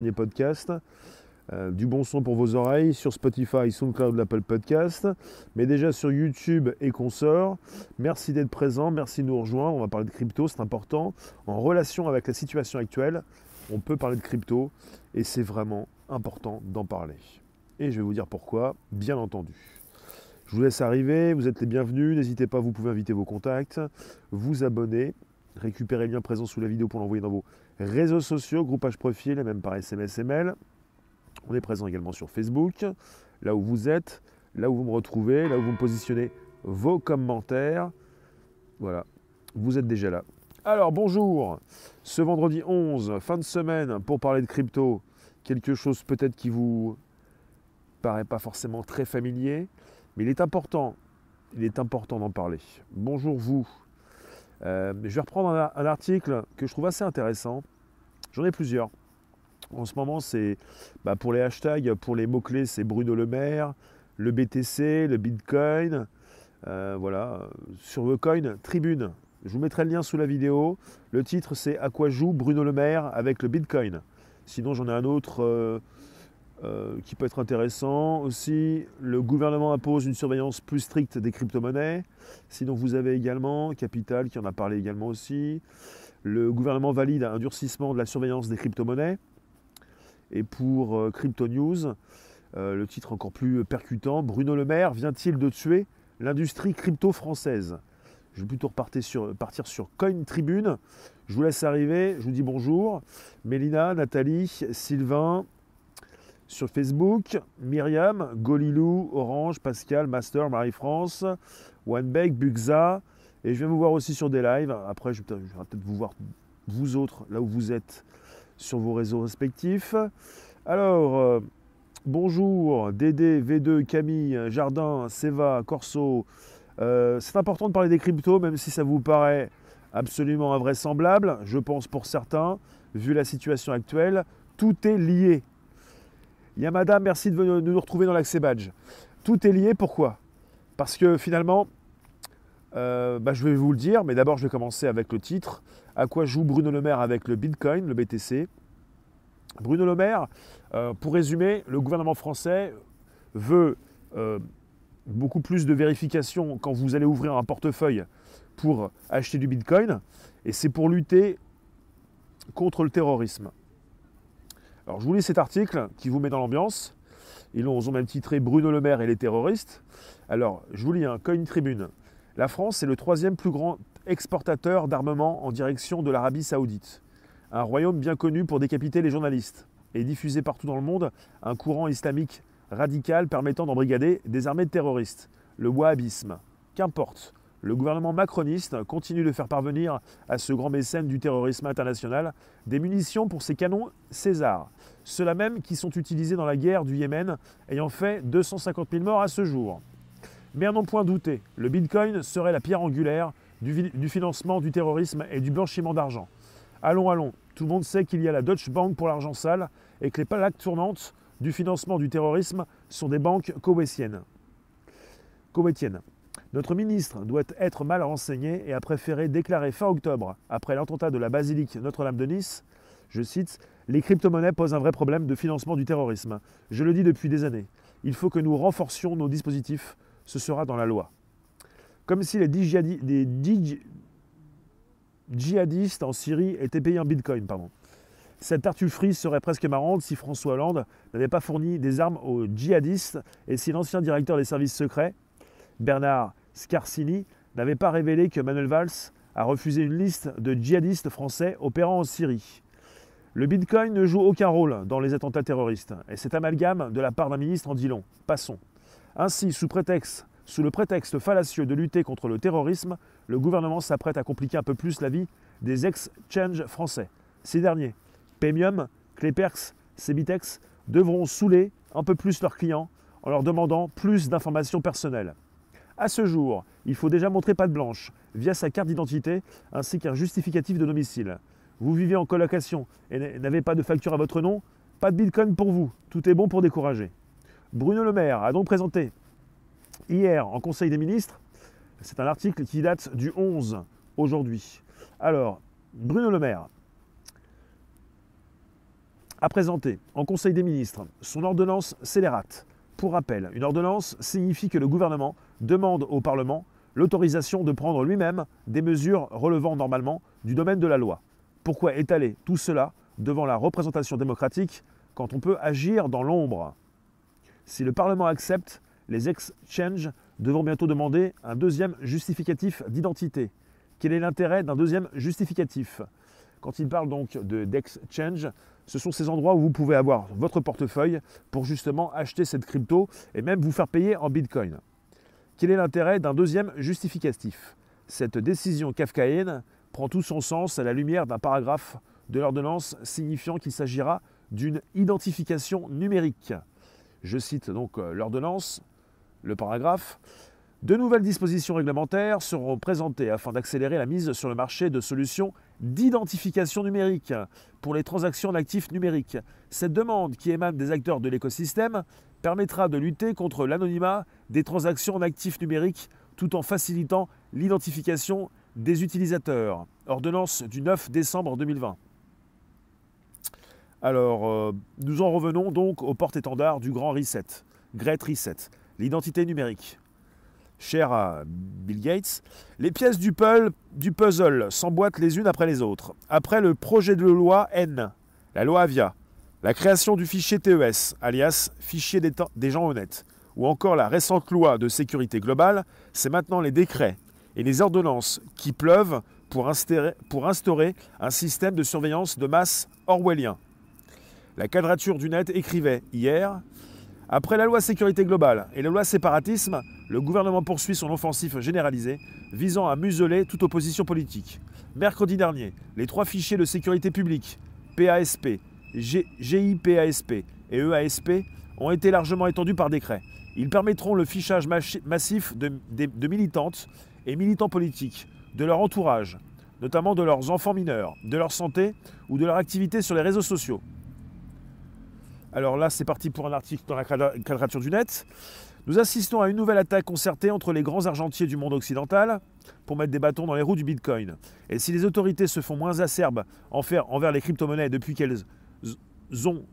dernier podcast. Euh, du bon son pour vos oreilles sur Spotify, SoundCloud, l'Apple Podcast, mais déjà sur YouTube et consorts. Merci d'être présent, merci de nous rejoindre. On va parler de crypto, c'est important. En relation avec la situation actuelle, on peut parler de crypto et c'est vraiment important d'en parler. Et je vais vous dire pourquoi, bien entendu. Je vous laisse arriver, vous êtes les bienvenus, n'hésitez pas, vous pouvez inviter vos contacts, vous abonner, récupérer le lien présent sous la vidéo pour l'envoyer dans vos réseaux sociaux, groupage profil et même par SMS mail. On est présent également sur Facebook, là où vous êtes, là où vous me retrouvez, là où vous me positionnez vos commentaires. Voilà, vous êtes déjà là. Alors bonjour, ce vendredi 11, fin de semaine pour parler de crypto, quelque chose peut-être qui vous paraît pas forcément très familier, mais il est important, il est important d'en parler. Bonjour vous. Euh, je vais reprendre un, article que je trouve assez intéressant. J'en ai plusieurs. En ce moment, c'est bah, pour les hashtags, pour les mots-clés, c'est Bruno Le Maire, le BTC, le Bitcoin. Euh, voilà. Sur le coin, Tribune. Je vous mettrai le lien sous la vidéo. Le titre, c'est À quoi joue Bruno Le Maire avec le Bitcoin? Sinon, j'en ai un autre. Euh, euh, qui peut être intéressant. Aussi, le gouvernement impose une surveillance plus stricte des crypto-monnaies. Sinon, vous avez également Capital qui en a parlé également aussi. Le gouvernement valide un durcissement de la surveillance des crypto-monnaies. Et pour euh, Crypto News, euh, le titre encore plus percutant, Bruno Le Maire vient-il de tuer l'industrie crypto française? Je vais plutôt repartir sur, partir sur Coin Tribune. Je vous laisse arriver, je vous dis bonjour. Mélina, Nathalie, Sylvain, sur Facebook, Myriam, Golilou, Orange, Pascal, Master, Marie-France, OneBake, Buxa. Et je viens vous voir aussi sur des lives. Après, je vais peut-être vous voir, vous autres, là où vous êtes, sur vos réseaux respectifs. Alors, euh, bonjour, Dédé, V2, Camille, Jardin, Seva, Corso. Euh, c'est important de parler des cryptos, même si ça vous paraît absolument invraisemblable, je pense pour certains, vu la situation actuelle. Tout est lié. Yamada, merci de nous retrouver dans l'accès badge. Tout est lié, pourquoi? Parce que finalement, euh, bah, je vais vous le dire, mais d'abord je vais commencer avec le titre. À quoi joue Bruno Le Maire avec le Bitcoin, le BTC Bruno Le Maire, euh, pour résumer, le gouvernement français veut euh, beaucoup plus de vérification quand vous allez ouvrir un portefeuille pour acheter du Bitcoin, et c'est pour lutter contre le terrorisme. Alors je vous lis cet article qui vous met dans l'ambiance. Ils ont, même titré Bruno Le Maire et les terroristes. Alors je vous lis un Coin Tribune. La France est le troisième plus grand exportateur d'armement en direction de l'Arabie Saoudite. Un royaume bien connu pour décapiter les journalistes et diffuser partout dans le monde un courant islamique radical permettant d'embrigader des armées de terroristes, le wahhabisme. Qu'importe, le gouvernement macroniste continue de faire parvenir à ce grand mécène du terrorisme international des munitions pour ses canons César, ceux-là même qui sont utilisés dans la guerre du Yémen, ayant fait 250 000 morts à ce jour. Mais à n'en point douter, le Bitcoin serait la pierre angulaire du, financement du terrorisme et du blanchiment d'argent. Allons, allons, tout le monde sait qu'il y a la Deutsche Bank pour l'argent sale et que les plaques tournantes du financement du terrorisme sont des banques koweïtiennes. Notre ministre doit être mal renseigné et a préféré déclarer fin octobre, après l'attentat de la basilique Notre-Dame de Nice, je cite, Les crypto-monnaies posent un vrai problème de financement du terrorisme. Je le dis depuis des années. Il faut que nous renforcions nos dispositifs. Ce sera dans la loi. Comme si les, djihadistes en Syrie étaient payés en bitcoin. Pardon. Cette tartufferie serait presque marrante si François Hollande n'avait pas fourni des armes aux djihadistes et si l'ancien directeur des services secrets, Bernard Scarsini n'avait pas révélé que Manuel Valls a refusé une liste de djihadistes français opérant en Syrie. Le Bitcoin ne joue aucun rôle dans les attentats terroristes, et cet amalgame de la part d'un ministre en dit long. Passons. Ainsi, sous, prétexte, sous le prétexte fallacieux de lutter contre le terrorisme, le gouvernement s'apprête à compliquer un peu plus la vie des exchanges français. Ces derniers, Paymium, Cleperx, Cebitex, devront saouler un peu plus leurs clients en leur demandant plus d'informations personnelles. À ce jour, il faut déjà montrer patte blanche via sa carte d'identité ainsi qu'un justificatif de domicile. Vous vivez en colocation et n'avez pas de facture à votre nom Pas de bitcoin pour vous, tout est bon pour décourager. Bruno Le Maire a donc présenté hier en Conseil des ministres, c'est un article qui date du 11 aujourd'hui. Alors, Bruno Le Maire a présenté en Conseil des ministres son ordonnance scélérate. Pour rappel, une ordonnance signifie que le gouvernement demande au Parlement l'autorisation de prendre lui-même des mesures relevant normalement du domaine de la loi. Pourquoi étaler tout cela devant la représentation démocratique quand on peut agir dans l'ombre? Si le Parlement accepte, les exchanges devront bientôt demander un deuxième justificatif d'identité. Quel est l'intérêt d'un deuxième justificatif? Quand il parle donc d'exchange, ce sont ces endroits où vous pouvez avoir votre portefeuille pour justement acheter cette crypto et même vous faire payer en bitcoin. Quel est l'intérêt d'un deuxième justificatif? Cette décision kafkaïenne prend tout son sens à la lumière d'un paragraphe de l'ordonnance signifiant qu'il s'agira d'une identification numérique. Je cite donc euh, l'ordonnance, le paragraphe. De nouvelles dispositions réglementaires seront présentées afin d'accélérer la mise sur le marché de solutions d'identification numérique pour les transactions d'actifs numériques. Cette demande qui émane des acteurs de l'écosystème permettra de lutter contre l'anonymat des transactions d'actifs numériques tout en facilitant l'identification des utilisateurs. Ordonnance du 9 décembre 2020. Alors, euh, nous en revenons donc au porte-étendard du grand reset, Great Reset, l'identité numérique. Cher à Bill Gates, les pièces du puzzle s'emboîtent les unes après les autres. Après le projet de loi N, la loi Avia, la création du fichier TES, alias fichier des, gens honnêtes, ou encore la récente loi de sécurité globale, c'est maintenant les décrets et les ordonnances qui pleuvent pour instaurer, pour instaurer un système de surveillance de masse orwellien. La quadrature du net écrivait hier Après la loi sécurité globale et la loi séparatisme, le gouvernement poursuit son offensive généralisée visant à museler toute opposition politique. Mercredi dernier, les trois fichiers de sécurité publique, PASP, GIPASP et EASP, ont été largement étendus par décret. Ils permettront le fichage massif de, militantes et militants politiques, de leur entourage, notamment de leurs enfants mineurs, de leur santé ou de leur activité sur les réseaux sociaux. Alors là, c'est parti pour un article dans la quadrature du net. Nous assistons à une nouvelle attaque concertée entre les grands argentiers du monde occidental pour mettre des bâtons dans les roues du Bitcoin. Et si les autorités se font moins acerbes envers les crypto-monnaies depuis qu'elles ont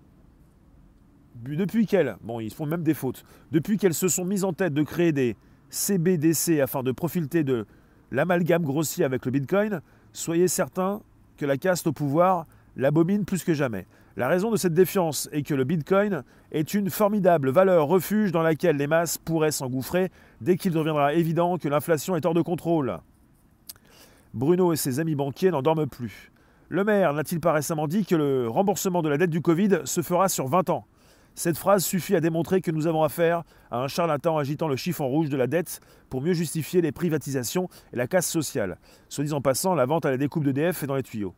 depuis qu'elles, bon, ils font même des fautes, depuis qu'elles se sont mises en tête de créer des CBDC afin de profiter de l'amalgame grossier avec le Bitcoin, soyez certains que la caste au pouvoir l'abomine plus que jamais. La raison de cette défiance est que le Bitcoin est une formidable valeur refuge dans laquelle les masses pourraient s'engouffrer dès qu'il deviendra évident que l'inflation est hors de contrôle. Bruno et ses amis banquiers n'en dorment plus. Le maire n'a-t-il pas récemment dit que le remboursement de la dette du Covid se fera sur 20 ans? Cette phrase suffit à démontrer que nous avons affaire à un charlatan agitant le chiffon rouge de la dette pour mieux justifier les privatisations et la casse sociale. Soit dit en passant, la vente à la découpe d'EDF est dans les tuyaux.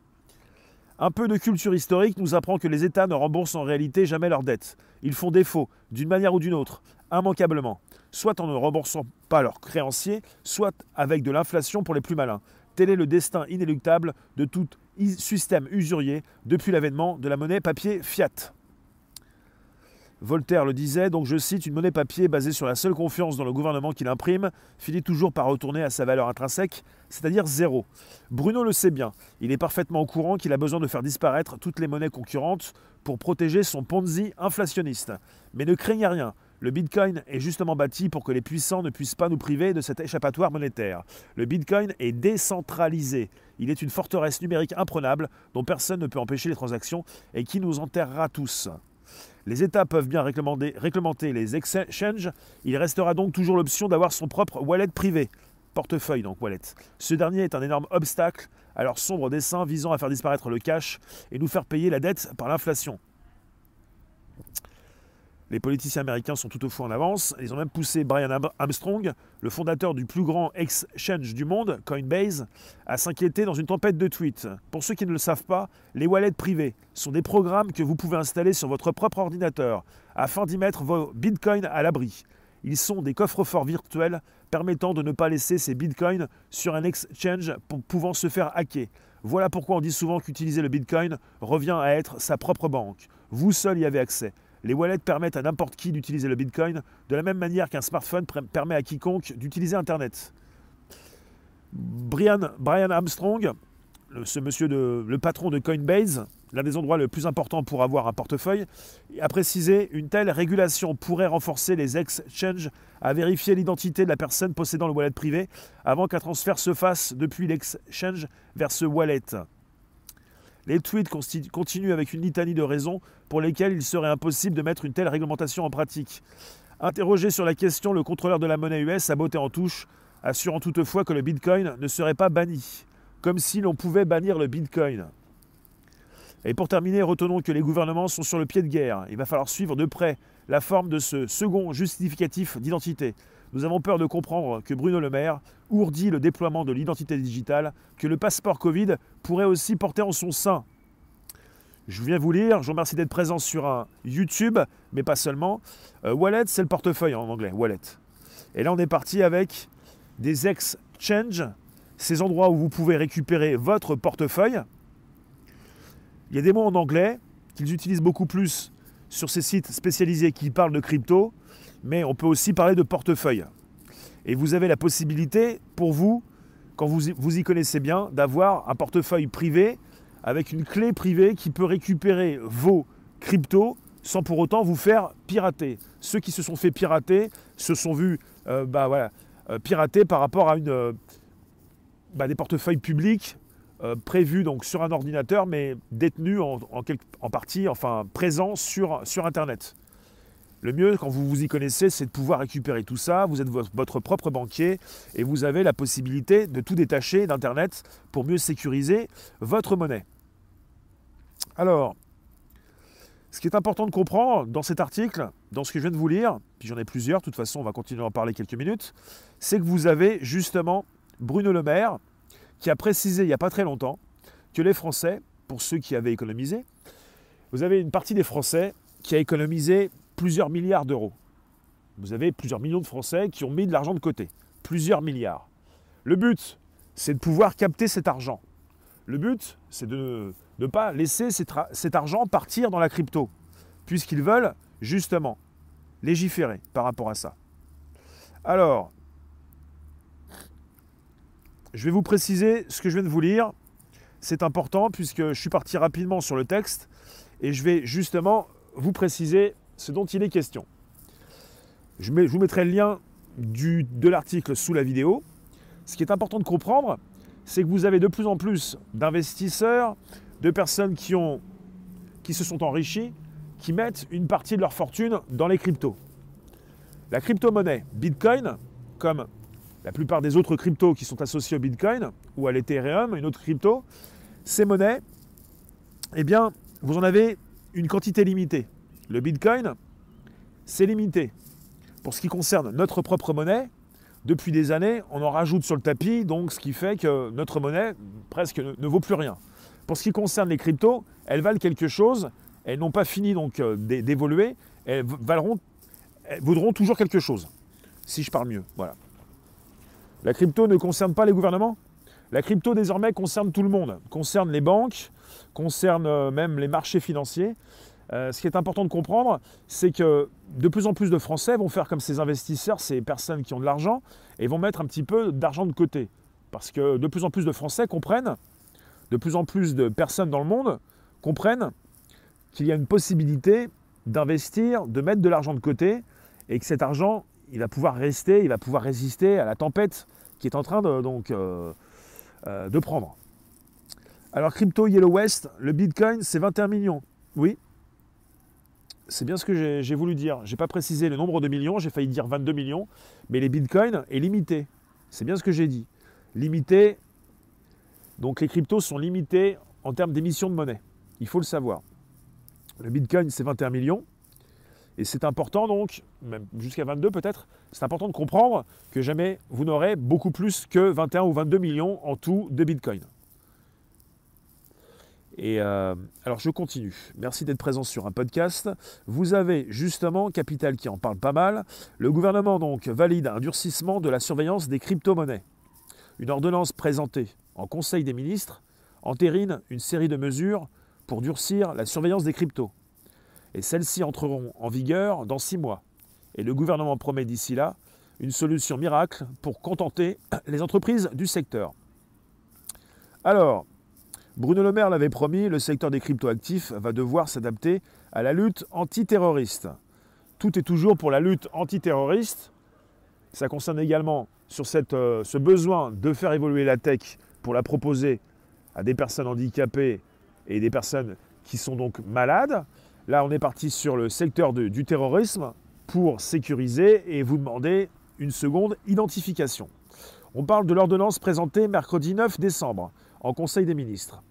Un peu de culture historique nous apprend que les États ne remboursent en réalité jamais leurs dettes. Ils font défaut, d'une manière ou d'une autre, immanquablement, soit en ne remboursant pas leurs créanciers, soit avec de l'inflation pour les plus malins. Tel est le destin inéluctable de tout système usurier depuis l'avènement de la monnaie papier fiat. Voltaire le disait, donc je cite, une monnaie papier basée sur la seule confiance dans le gouvernement qui l'imprime finit toujours par retourner à sa valeur intrinsèque, c'est-à-dire zéro. Bruno le sait bien, il est parfaitement au courant qu'il a besoin de faire disparaître toutes les monnaies concurrentes pour protéger son Ponzi inflationniste. Mais ne craignez rien, le Bitcoin est justement bâti pour que les puissants ne puissent pas nous priver de cet échappatoire monétaire. Le Bitcoin est décentralisé. Il est une forteresse numérique imprenable dont personne ne peut empêcher les transactions et qui nous enterrera tous. Les États peuvent bien réglementer les exchanges, il restera donc toujours l'option d'avoir son propre wallet privé, portefeuille donc wallet. Ce dernier est un énorme obstacle à leur sombre dessein visant à faire disparaître le cash et nous faire payer la dette par l'inflation. Les politiciens américains sont toutefois en avance. Ils ont même poussé Brian Armstrong, le fondateur du plus grand exchange du monde, Coinbase, à s'inquiéter dans une tempête de tweets. Pour ceux qui ne le savent pas, les wallets privés sont des programmes que vous pouvez installer sur votre propre ordinateur afin d'y mettre vos bitcoins à l'abri. Ils sont des coffres-forts virtuels permettant de ne pas laisser ces bitcoins sur un exchange pouvant se faire hacker. Voilà pourquoi on dit souvent qu'utiliser le bitcoin revient à être sa propre banque. Vous seul y avez accès. Les wallets permettent à n'importe qui d'utiliser le Bitcoin de la même manière qu'un smartphone permet à quiconque d'utiliser Internet. Brian, Armstrong, ce monsieur, de, le patron de Coinbase, l'un des endroits les plus importants pour avoir un portefeuille, a précisé une telle régulation pourrait renforcer les exchanges à vérifier l'identité de la personne possédant le wallet privé avant qu'un transfert se fasse depuis l'exchange vers ce wallet. Les tweets continuent avec une litanie de raisons pour lesquelles il serait impossible de mettre une telle réglementation en pratique. Interrogé sur la question, le contrôleur de la monnaie US a botté en touche, assurant toutefois que le Bitcoin ne serait pas banni, comme si l'on pouvait bannir le Bitcoin. Et pour terminer, retenons que les gouvernements sont sur le pied de guerre. Il va falloir suivre de près la forme de ce second justificatif d'identité. Nous avons peur de comprendre que Bruno Le Maire ourdit le déploiement de l'identité digitale que le passeport Covid pourrait aussi porter en son sein. Je viens vous lire, je vous remercie d'être présent sur un YouTube, mais pas seulement. Euh, wallet, c'est le portefeuille en anglais, wallet. Et là, on est parti avec des exchanges, ces endroits où vous pouvez récupérer votre portefeuille. Il y a des mots en anglais qu'ils utilisent beaucoup plus sur ces sites spécialisés qui parlent de crypto, mais on peut aussi parler de portefeuille. Et vous avez la possibilité, pour vous, quand vous, y connaissez bien, d'avoir un portefeuille privé avec une clé privée qui peut récupérer vos cryptos sans pour autant vous faire pirater. Ceux qui se sont fait pirater se sont vus euh, bah, euh, pirater par rapport à euh, bah, des portefeuilles publics prévu donc sur un ordinateur, mais détenu en, partie, enfin présent sur, sur Internet. Le mieux, quand vous vous y connaissez, c'est de pouvoir récupérer tout ça. Vous êtes votre propre banquier et vous avez la possibilité de tout détacher d'Internet pour mieux sécuriser votre monnaie. Alors, ce qui est important de comprendre dans cet article, dans ce que je viens de vous lire, puis j'en ai plusieurs, de toute façon on va continuer à en parler quelques minutes, c'est que vous avez justement Bruno Le Maire qui a précisé il n'y a pas très longtemps que les Français, pour ceux qui avaient économisé, vous avez une partie des Français qui a économisé plusieurs milliards d'euros. Vous avez plusieurs millions de Français qui ont mis de l'argent de côté. Plusieurs milliards. Le but, c'est de pouvoir capter cet argent. Le but, c'est de ne pas laisser cet argent partir dans la crypto, puisqu'ils veulent justement légiférer par rapport à ça. Alors, je vais vous préciser ce que je viens de vous lire. C'est important puisque je suis parti rapidement sur le texte et je vais justement vous préciser ce dont il est question. Je, vous mettrai le lien de l'article sous la vidéo. Ce qui est important de comprendre, c'est que vous avez de plus en plus d'investisseurs, de personnes qui, se sont enrichis, qui mettent une partie de leur fortune dans les cryptos. La crypto-monnaie Bitcoin, comme la plupart des autres cryptos qui sont associés au Bitcoin ou à l'Ethereum, une autre crypto, ces monnaies, eh bien, vous en avez une quantité limitée. Le Bitcoin, c'est limité. Pour ce qui concerne notre propre monnaie, depuis des années, on en rajoute sur le tapis, donc ce qui fait que notre monnaie presque ne, vaut plus rien. Pour ce qui concerne les cryptos, elles valent quelque chose, elles n'ont pas fini donc euh, d'évoluer, elles, vaudront toujours quelque chose, si je parle mieux. Voilà. La crypto ne concerne pas les gouvernements La crypto désormais concerne tout le monde, concerne les banques, concerne euh, même les marchés financiers. Euh, ce qui est important de comprendre, c'est que de plus en plus de Français vont faire comme ces investisseurs, ces personnes qui ont de l'argent, et vont mettre un petit peu d'argent de côté. Parce que de plus en plus de Français comprennent, de plus en plus de personnes dans le monde comprennent qu'il y a une possibilité d'investir, de mettre de l'argent de côté, et que cet argent, il va pouvoir rester, il va pouvoir résister à la tempête qui est en train de, euh, euh, de prendre. Alors Crypto Yellow West, le Bitcoin, c'est 21 millions. Oui, c'est bien ce que j'ai voulu dire. Je n'ai pas précisé le nombre de millions, j'ai failli dire 22 millions, mais les bitcoins est limité. C'est bien ce que j'ai dit. Limité, donc les cryptos sont limités en termes d'émission de monnaie. Il faut le savoir. Le bitcoin, c'est 21 millions. Et c'est important donc, même jusqu'à 22 peut-être, c'est important de comprendre que jamais vous n'aurez beaucoup plus que 21 ou 22 millions en tout de Bitcoin. Et euh, alors je continue. Merci d'être présent sur un podcast. Vous avez justement Capital qui en parle pas mal. Le gouvernement donc valide un durcissement de la surveillance des crypto-monnaies. Une ordonnance présentée en Conseil des ministres entérine une série de mesures pour durcir la surveillance des cryptos et celles-ci entreront en vigueur dans six mois. Et le gouvernement promet d'ici là une solution miracle pour contenter les entreprises du secteur. Alors, Bruno Le Maire l'avait promis, le secteur des cryptoactifs va devoir s'adapter à la lutte antiterroriste. Tout est toujours pour la lutte antiterroriste. Ça concerne également sur euh, ce besoin de faire évoluer la tech pour la proposer à des personnes handicapées et des personnes qui sont donc malades. Là, on est parti sur le secteur du terrorisme pour sécuriser et vous demander une seconde identification. On parle de l'ordonnance présentée mercredi 9 décembre en Conseil des ministres.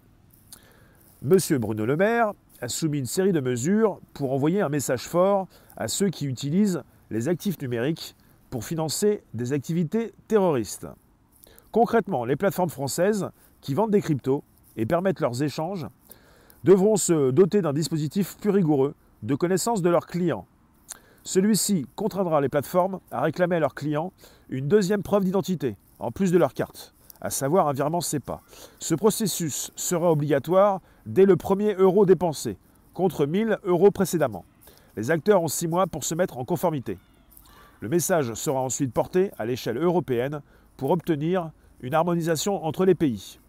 Monsieur Bruno Le Maire a soumis une série de mesures pour envoyer un message fort à ceux qui utilisent les actifs numériques pour financer des activités terroristes. Concrètement, les plateformes françaises qui vendent des cryptos et permettent leurs échanges devront se doter d'un dispositif plus rigoureux de connaissance de leurs clients. Celui-ci contraindra les plateformes à réclamer à leurs clients une deuxième preuve d'identité, en plus de leur carte, à savoir un virement SEPA. Ce processus sera obligatoire dès le premier euro dépensé, contre 1000 euros précédemment. Les acteurs ont six mois pour se mettre en conformité. Le message sera ensuite porté à l'échelle européenne pour obtenir une harmonisation entre les pays.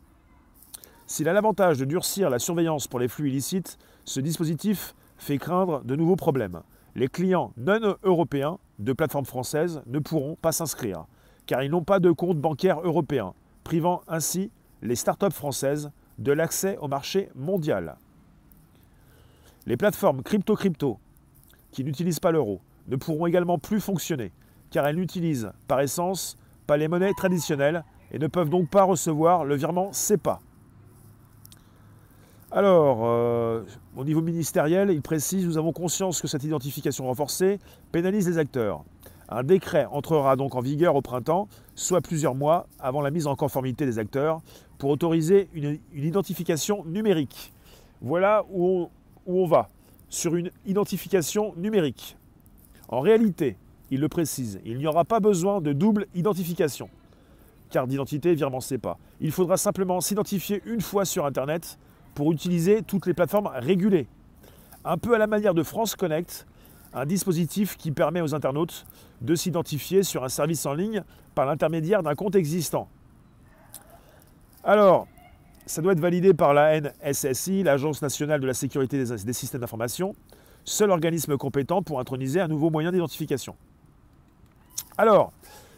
S'il a l'avantage de durcir la surveillance pour les flux illicites, ce dispositif fait craindre de nouveaux problèmes. Les clients non européens de plateformes françaises ne pourront pas s'inscrire, car ils n'ont pas de compte bancaire européen, privant ainsi les start-up françaises de l'accès au marché mondial. Les plateformes crypto-crypto, qui n'utilisent pas l'euro, ne pourront également plus fonctionner, car elles n'utilisent par essence pas les monnaies traditionnelles et ne peuvent donc pas recevoir le virement CEPA. Alors, euh, au niveau ministériel, il précise Nous avons conscience que cette identification renforcée pénalise les acteurs. Un décret entrera donc en vigueur au printemps, soit plusieurs mois avant la mise en conformité des acteurs, pour autoriser une, identification numérique. Voilà où on va, sur une identification numérique. En réalité, il le précise, il n'y aura pas besoin de double identification. Carte d'identité, virement pas. Il faudra simplement s'identifier une fois sur Internet pour utiliser toutes les plateformes régulées. Un peu à la manière de France Connect, un dispositif qui permet aux internautes de s'identifier sur un service en ligne par l'intermédiaire d'un compte existant. Alors, ça doit être validé par la NSSI, l'Agence nationale de la sécurité des systèmes d'information seul organisme compétent pour introniser un nouveau moyen d'identification. Alors,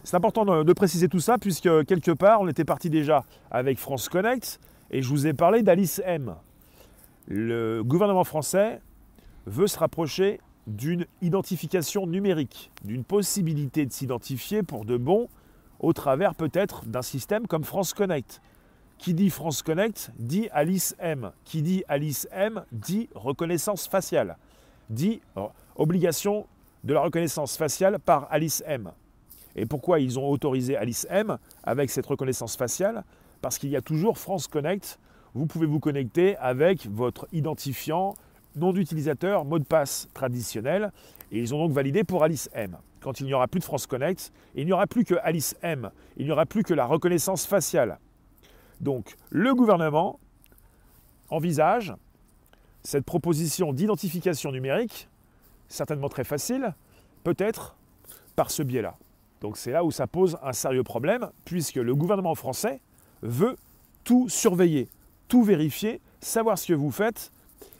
c'est important de, préciser tout ça puisque quelque part, on était parti déjà avec France Connect et je vous ai parlé d'Alice M. Le gouvernement français veut se rapprocher d'une identification numérique, d'une possibilité de s'identifier pour de bon au travers peut-être d'un système comme France Connect. Qui dit France Connect dit Alice M. Qui dit Alice M dit reconnaissance faciale dit obligation de la reconnaissance faciale par Alice M. Et pourquoi ils ont autorisé Alice M avec cette reconnaissance faciale? Parce qu'il y a toujours France Connect. Vous pouvez vous connecter avec votre identifiant, nom d'utilisateur, mot de passe traditionnel. Et ils ont donc validé pour Alice M. Quand il n'y aura plus de France Connect, il n'y aura plus que Alice M. Il n'y aura plus que la reconnaissance faciale. Donc le gouvernement envisage cette proposition d'identification numérique, certainement très facile, peut-être par ce biais-là. Donc c'est là où ça pose un sérieux problème, puisque le gouvernement français veut tout surveiller, tout vérifier, savoir ce que vous faites,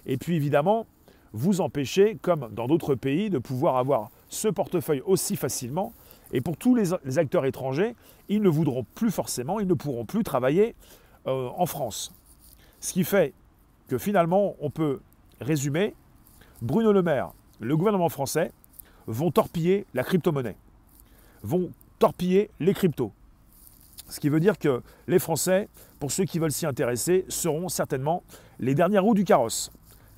et puis évidemment vous empêcher, comme dans d'autres pays, de pouvoir avoir ce portefeuille aussi facilement. Et pour tous les, acteurs étrangers, ils ne voudront plus forcément, ils ne pourront plus travailler euh, en France. Ce qui fait que finalement, on peut résumer, Bruno Le Maire, le gouvernement français, vont torpiller la crypto-monnaie, vont torpiller les cryptos. Ce qui veut dire que les Français, pour ceux qui veulent s'y intéresser, seront certainement les dernières roues du carrosse.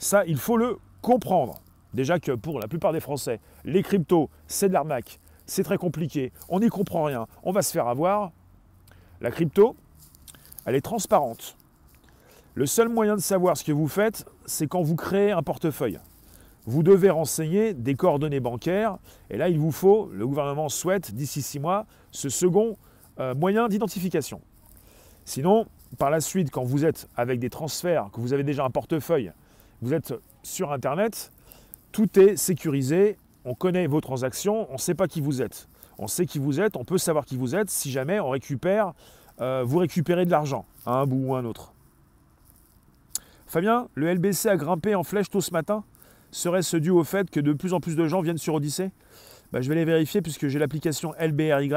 Ça, il faut le comprendre. Déjà que pour la plupart des Français, les cryptos, c'est de l'arnaque, c'est très compliqué, on n'y comprend rien, on va se faire avoir. La crypto, elle est transparente. Le seul moyen de savoir ce que vous faites, c'est quand vous créez un portefeuille. Vous devez renseigner des coordonnées bancaires, et là, il vous faut, le gouvernement souhaite, d'ici six mois, ce second euh, moyen d'identification. Sinon, par la suite, quand vous êtes avec des transferts, que vous avez déjà un portefeuille, vous êtes sur Internet, tout est sécurisé, on connaît vos transactions, on ne sait pas qui vous êtes. On sait qui vous êtes, on peut savoir qui vous êtes si jamais on récupère, euh, vous récupérez de l'argent à un bout ou à un autre. Fabien, le LBC a grimpé en flèche tôt ce matin. Serait-ce dû au fait que de plus en plus de gens viennent sur Odyssée? Bah, Je vais les vérifier puisque j'ai l'application LBRY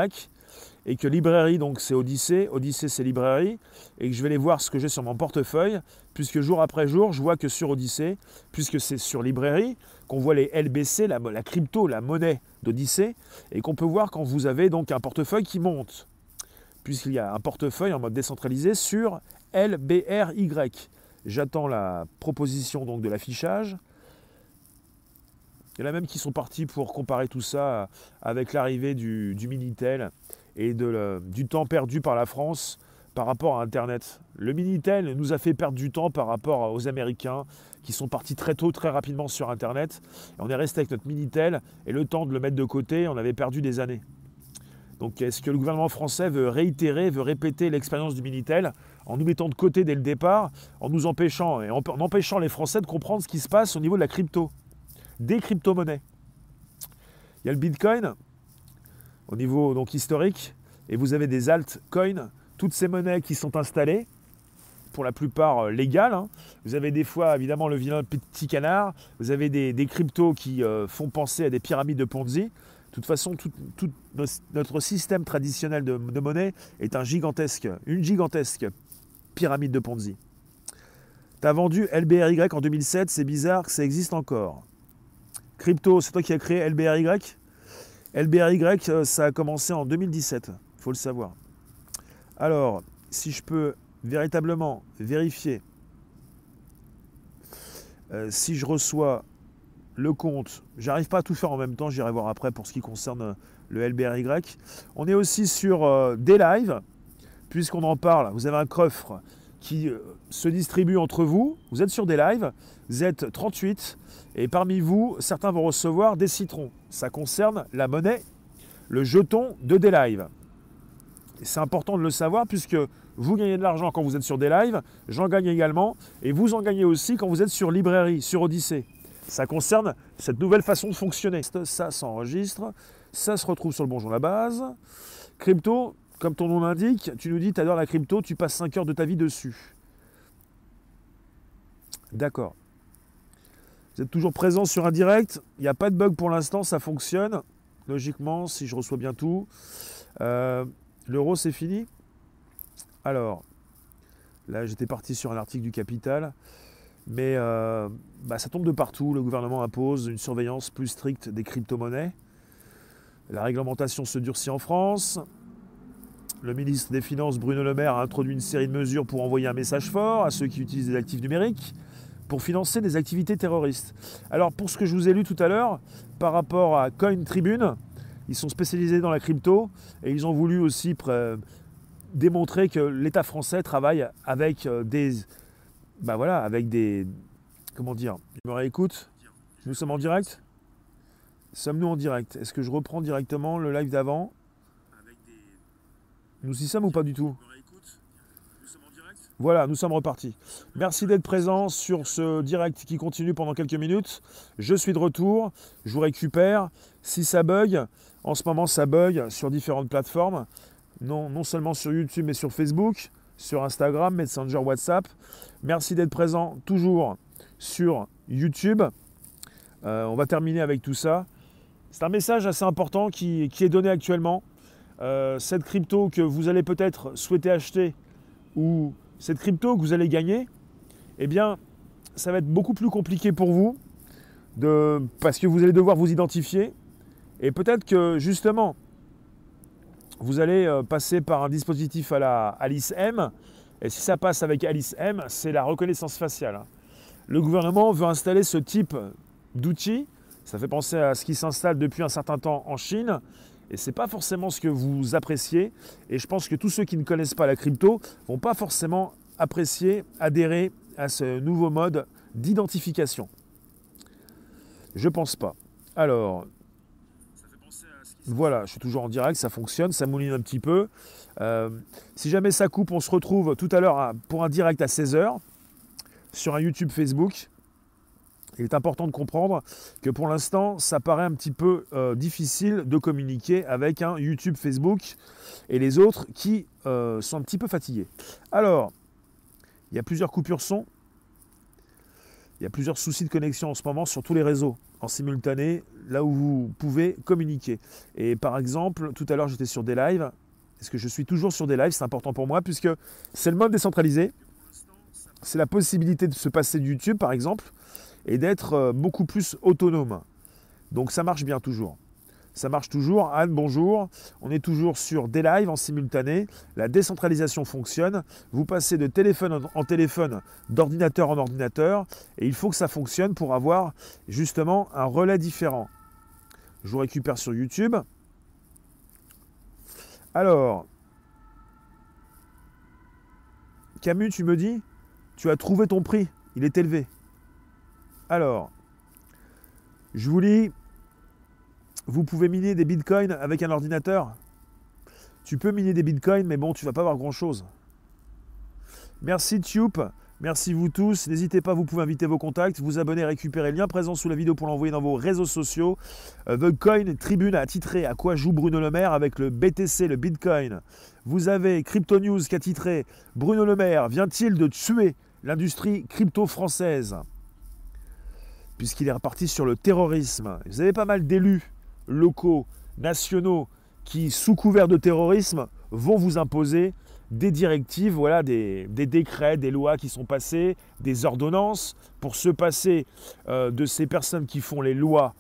et que librairie, donc c'est Odyssée, Odyssée c'est librairie, et que je vais aller voir ce que j'ai sur mon portefeuille, puisque jour après jour, je vois que sur Odyssée, puisque c'est sur librairie, qu'on voit les LBC, la, crypto, la monnaie d'Odyssée, et qu'on peut voir quand vous avez donc un portefeuille qui monte, puisqu'il y a un portefeuille en mode décentralisé sur LBRY. J'attends la proposition donc de l'affichage. Il y en a même qui sont partis pour comparer tout ça avec l'arrivée du Minitel et du temps perdu par la France par rapport à Internet. Le Minitel nous a fait perdre du temps par rapport aux Américains qui sont partis très tôt, très rapidement sur Internet. Et on est resté avec notre Minitel et le temps de le mettre de côté, on avait perdu des années. Donc est-ce que le gouvernement français veut réitérer, veut répéter l'expérience du Minitel en nous mettant de côté dès le départ, en nous empêchant et en empêchant les Français de comprendre ce qui se passe au niveau de la crypto, des crypto-monnaies? Il y a le Bitcoin, au niveau donc historique, et vous avez des altcoins, toutes ces monnaies qui sont installées, pour la plupart euh, légales. Hein. Vous avez des fois évidemment le vilain petit canard, vous avez des, cryptos qui euh, font penser à des pyramides de Ponzi. De toute façon, tout, notre système traditionnel de, monnaie est un gigantesque, une gigantesque pyramide de Ponzi. Tu as vendu LBRY en 2007, c'est bizarre que ça existe encore. Crypto, c'est toi qui as créé LBRY LBRY, euh, ça a commencé en 2017, il faut le savoir. Alors, si je peux véritablement vérifier euh, si je reçois le compte, j'arrive pas à tout faire en même temps, j'irai voir après pour ce qui concerne euh, le LBRY. On est aussi sur des lives, puisqu'on en parle, vous avez un coffre qui se distribue entre vous, vous êtes sur des lives, vous êtes 38, et parmi vous, certains vont recevoir des citrons. Ça concerne la monnaie, le jeton de des lives. C'est important de le savoir puisque vous gagnez de l'argent quand vous êtes sur des lives, j'en gagne également, et vous en gagnez aussi quand vous êtes sur librairie, sur Odyssée. Ça concerne cette nouvelle façon de fonctionner. Ça s'enregistre, ça se retrouve sur le bonjour la base. Crypto, comme ton nom l'indique, tu nous dis tu adores la crypto, tu passes 5 heures de ta vie dessus. D'accord. Vous êtes toujours présent sur un direct. Il n'y a pas de bug pour l'instant, ça fonctionne. Logiquement, si je reçois bien tout. Euh, l'euro, c'est fini. Alors, là, j'étais parti sur un article du Capital. Mais euh, bah, ça tombe de partout. Le gouvernement impose une surveillance plus stricte des crypto-monnaies. La réglementation se durcit en France. Le ministre des Finances, Bruno Le Maire, a introduit une série de mesures pour envoyer un message fort à ceux qui utilisent des actifs numériques pour financer des activités terroristes. Alors pour ce que je vous ai lu tout à l'heure, par rapport à Coin Tribune, ils sont spécialisés dans la crypto et ils ont voulu aussi démontrer que l'État français travaille avec euh, des, bah voilà, avec des, comment dire, je me réécoute. Nous sommes en direct? Sommes-nous en direct? Est-ce que je reprends directement le live d'avant? Nous y sommes ou pas du tout voilà, nous sommes repartis. Merci d'être présent sur ce direct qui continue pendant quelques minutes. Je suis de retour, je vous récupère. Si ça bug, en ce moment ça bug sur différentes plateformes, non, non seulement sur YouTube mais sur Facebook, sur Instagram, Messenger, WhatsApp. Merci d'être présent toujours sur YouTube. Euh, on va terminer avec tout ça. C'est un message assez important qui, est donné actuellement. Euh, cette crypto que vous allez peut-être souhaiter acheter ou cette crypto que vous allez gagner, eh bien, ça va être beaucoup plus compliqué pour vous parce que vous allez devoir vous identifier. Et peut-être que justement, vous allez euh, passer par un dispositif à la Alice M. Et si ça passe avec Alice M, c'est la reconnaissance faciale. Le gouvernement veut installer ce type d'outil. Ça fait penser à ce qui s'installe depuis un certain temps en Chine. Et ce n'est pas forcément ce que vous appréciez. Et je pense que tous ceux qui ne connaissent pas la crypto vont pas forcément apprécier, adhérer à ce nouveau mode d'identification. Je pense pas. Alors, voilà, je suis toujours en direct, ça fonctionne, ça mouline un petit peu. Euh, si jamais ça coupe, on se retrouve tout à l'heure pour un direct à 16h sur un YouTube Facebook. Il est important de comprendre que pour l'instant, ça paraît un petit peu euh, difficile de communiquer avec un YouTube, Facebook et les autres qui euh, sont un petit peu fatigués. Alors, il y a plusieurs coupures son. y a plusieurs soucis de connexion en ce moment sur tous les réseaux, en simultané, là où vous pouvez communiquer. Et par exemple, tout à l'heure j'étais sur des lives. Est-ce que je suis toujours sur des lives? C'est important pour moi puisque c'est le mode décentralisé. C'est la possibilité de se passer de YouTube par exemple et d'être euh, beaucoup plus autonome. Donc ça marche bien toujours. Ça marche toujours. Anne, bonjour. On est toujours sur des lives en simultané. La décentralisation fonctionne. Vous passez de téléphone en téléphone, d'ordinateur en ordinateur. Et il faut que ça fonctionne pour avoir justement un relais différent. Je vous récupère sur YouTube. Alors, Camus, tu me dis, tu as trouvé ton prix. Il est élevé. Alors, je vous lis vous pouvez miner des bitcoins avec un ordinateur? Tu peux miner des bitcoins, mais bon, tu vas pas avoir grand-chose. Merci Tube. Merci vous tous. N'hésitez pas, vous pouvez inviter vos contacts, vous abonner, récupérer le lien présent sous la vidéo pour l'envoyer dans vos réseaux sociaux. Euh, The Coin Tribune a titré À quoi joue Bruno Le Maire avec le BTC, le Bitcoin. Vous avez Crypto News qui a titré Bruno Le Maire vient-il de tuer l'industrie crypto française? Puisqu'il est reparti sur le terrorisme. Vous avez pas mal d'élus locaux, nationaux, qui, sous couvert de terrorisme, vont vous imposer des directives, voilà, des, décrets, des lois qui sont passées, des ordonnances, pour se passer euh, de ces personnes qui font les lois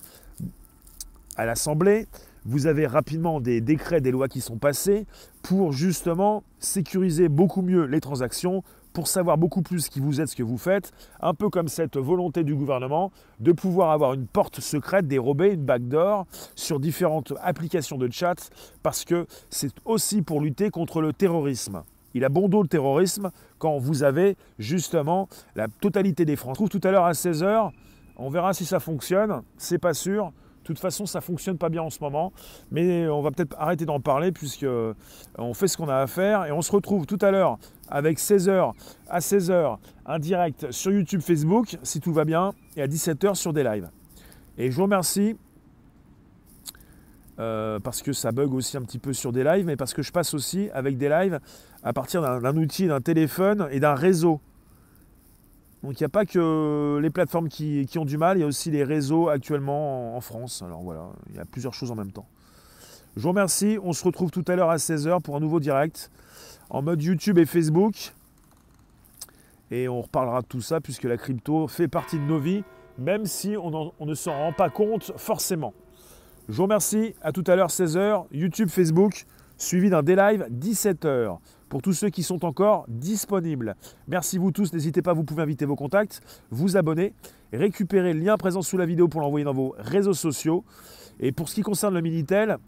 à l'Assemblée. Vous avez rapidement des décrets, des lois qui sont passés pour justement sécuriser beaucoup mieux les transactions, pour savoir beaucoup plus qui vous êtes, ce que vous faites, un peu comme cette volonté du gouvernement de pouvoir avoir une porte secrète dérobée, une backdoor sur différentes applications de chat, parce que c'est aussi pour lutter contre le terrorisme. Il a bon dos le terrorisme quand vous avez justement la totalité des Français. On trouve tout à l'heure à 16h, on verra si ça fonctionne, c'est pas sûr. De toute façon, ça ne fonctionne pas bien en ce moment, mais on va peut-être arrêter d'en parler puisque euh, on fait ce qu'on a à faire et on se retrouve tout à l'heure avec 16h à 16h un direct sur YouTube, Facebook si tout va bien et à 17h sur des lives. Et je vous remercie euh, parce que ça bug aussi un petit peu sur des lives, mais parce que je passe aussi avec des lives à partir d'un outil, d'un téléphone et d'un réseau. Donc il n'y a pas que les plateformes qui, ont du mal, il y a aussi les réseaux actuellement en, France. Alors voilà, il y a plusieurs choses en même temps. Je vous remercie, on se retrouve tout à l'heure à 16h pour un nouveau direct en mode YouTube et Facebook. Et on reparlera de tout ça puisque la crypto fait partie de nos vies, même si on, on ne s'en rend pas compte forcément. Je vous remercie, à tout à l'heure 16h, YouTube, Facebook, suivi d'un D-Live 17h pour tous ceux qui sont encore disponibles. Merci vous tous, n'hésitez pas, vous pouvez inviter vos contacts, vous abonner, récupérer le lien présent sous la vidéo pour l'envoyer dans vos réseaux sociaux. Et pour ce qui concerne le Minitel,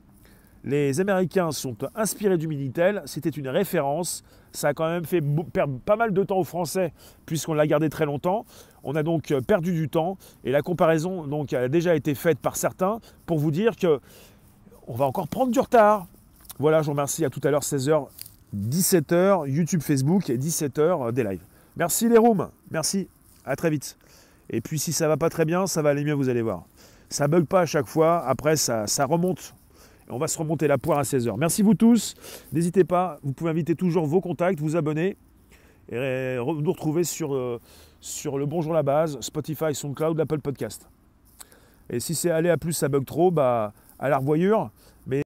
les Américains sont inspirés du Minitel, c'était une référence, ça a quand même fait perdre pas mal de temps aux Français puisqu'on l'a gardé très longtemps. On a donc euh, perdu du temps et la comparaison donc, a déjà été faite par certains pour vous dire que on va encore prendre du retard. Voilà, je vous remercie. À tout à l'heure, 16h 17h, YouTube, Facebook et 17h euh, des lives. Merci les rooms, merci, à très vite. Et puis si ça va pas très bien, ça va aller mieux, vous allez voir. Ça bug pas à chaque fois, après ça, remonte. on va se remonter la poire à 16h. Merci vous tous. N'hésitez pas, vous pouvez inviter toujours vos contacts, vous abonner et nous retrouver sur, euh, sur le Bonjour la base, Spotify, SoundCloud, Apple Podcast. Et si c'est aller à plus, ça bug trop, bah à la revoyure.